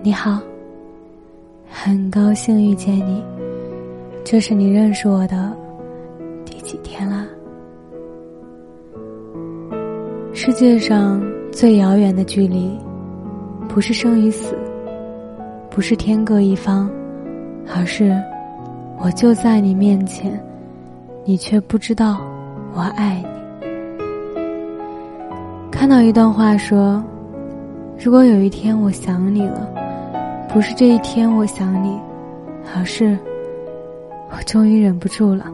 你好，很高兴遇见你。这是你认识我的第几天啦？世界上最遥远的距离，不是生与死，不是天各一方，而是我就在你面前，你却不知道我爱你。看到一段话说：“如果有一天我想你了。”不是这一天我想你，而是我终于忍不住了。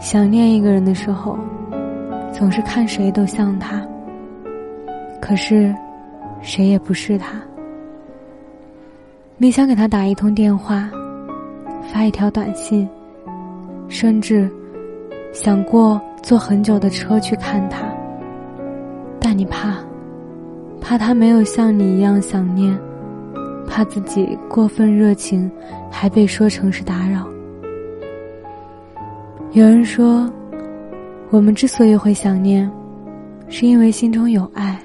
想念一个人的时候，总是看谁都像他，可是谁也不是他。你想给他打一通电话，发一条短信，甚至想过坐很久的车去看他，但你怕。怕他没有像你一样想念，怕自己过分热情，还被说成是打扰。有人说，我们之所以会想念，是因为心中有爱，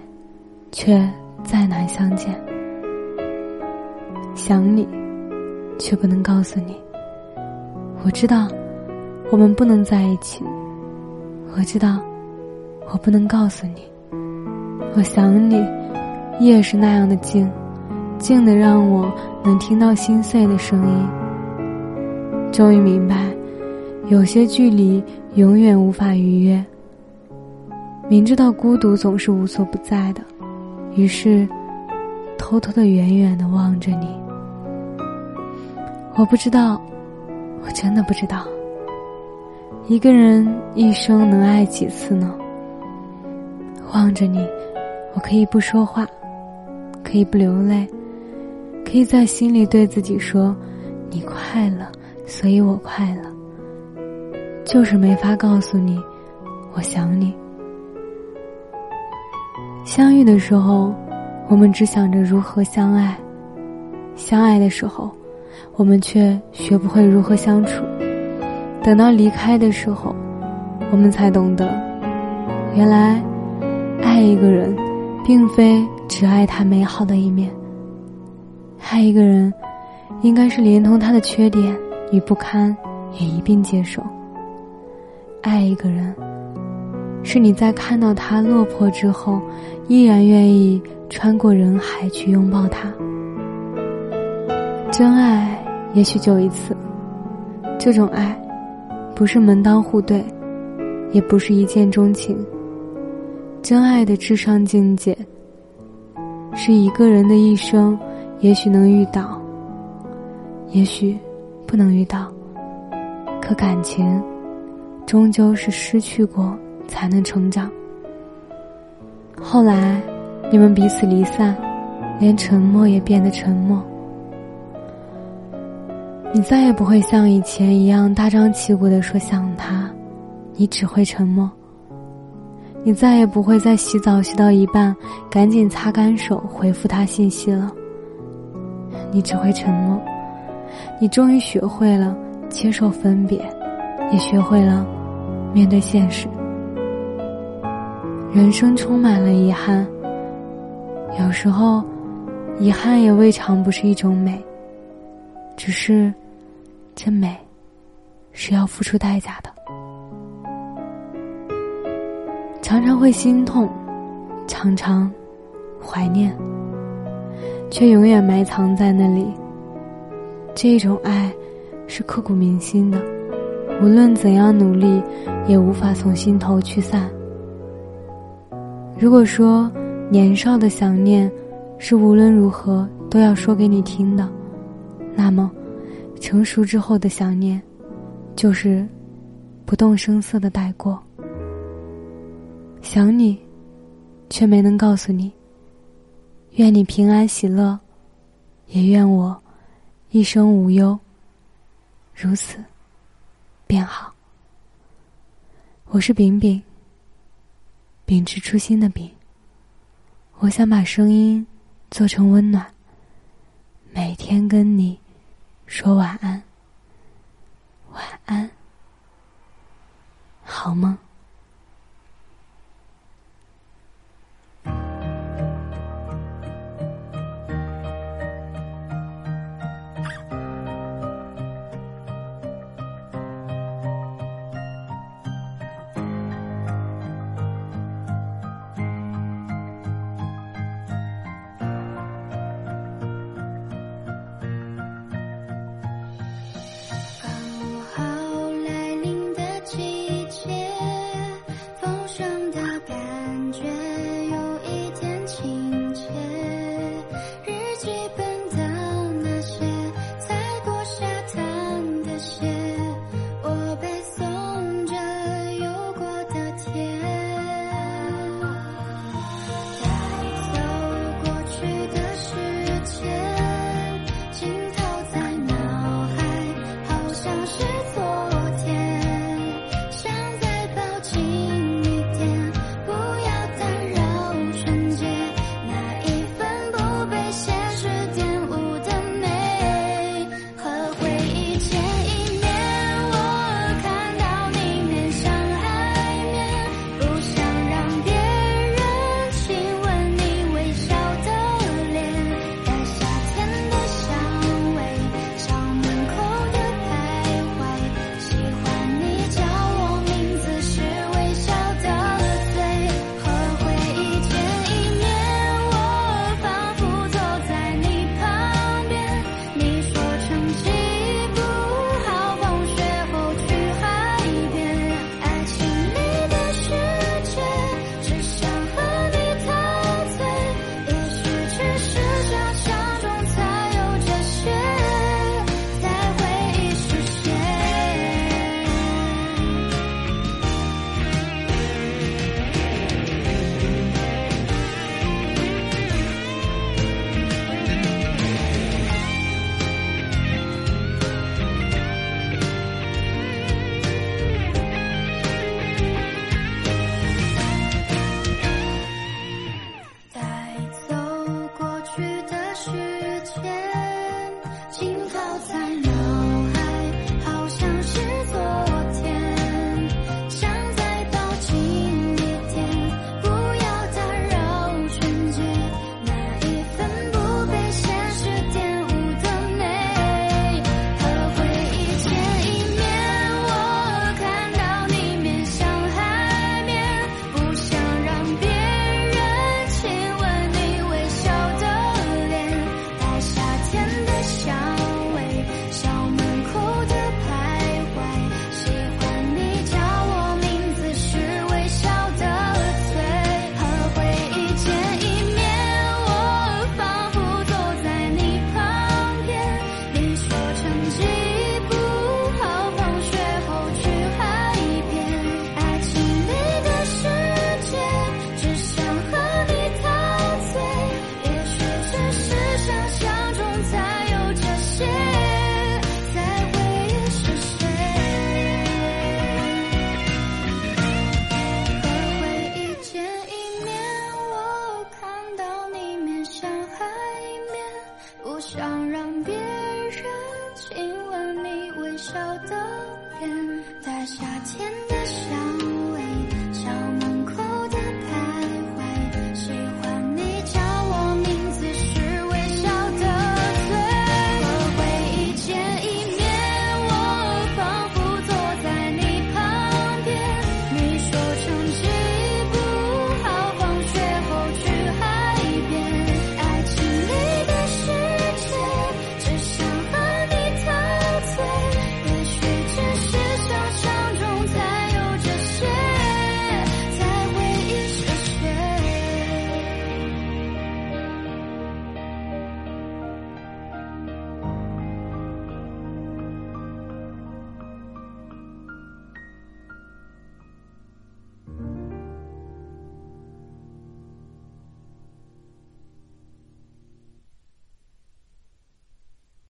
却再难相见。想你，却不能告诉你。我知道，我们不能在一起。我知道，我不能告诉你。我想你。夜是那样的静，静的让我能听到心碎的声音。终于明白，有些距离永远无法逾越。明知道孤独总是无所不在的，于是偷偷的远远的望着你。我不知道，我真的不知道，一个人一生能爱几次呢？望着你，我可以不说话。可以不流泪，可以在心里对自己说：“你快乐，所以我快乐。”就是没法告诉你，我想你。相遇的时候，我们只想着如何相爱；相爱的时候，我们却学不会如何相处。等到离开的时候，我们才懂得，原来爱一个人，并非。只爱他美好的一面。爱一个人，应该是连同他的缺点与不堪也一并接受。爱一个人，是你在看到他落魄之后，依然愿意穿过人海去拥抱他。真爱也许就一次，这种爱，不是门当户对，也不是一见钟情。真爱的至上境界。是一个人的一生，也许能遇到，也许不能遇到。可感情，终究是失去过才能成长。后来，你们彼此离散，连沉默也变得沉默。你再也不会像以前一样大张旗鼓的说想他，你只会沉默。你再也不会在洗澡洗到一半，赶紧擦干手回复他信息了。你只会沉默。你终于学会了接受分别，也学会了面对现实。人生充满了遗憾，有时候，遗憾也未尝不是一种美。只是，这美，是要付出代价的。常常会心痛，常常怀念，却永远埋藏在那里。这种爱是刻骨铭心的，无论怎样努力，也无法从心头驱散。如果说年少的想念是无论如何都要说给你听的，那么成熟之后的想念，就是不动声色的带过。想你，却没能告诉你。愿你平安喜乐，也愿我一生无忧。如此，便好。我是饼饼，秉持初心的饼。我想把声音做成温暖，每天跟你说晚安。晚安，好梦。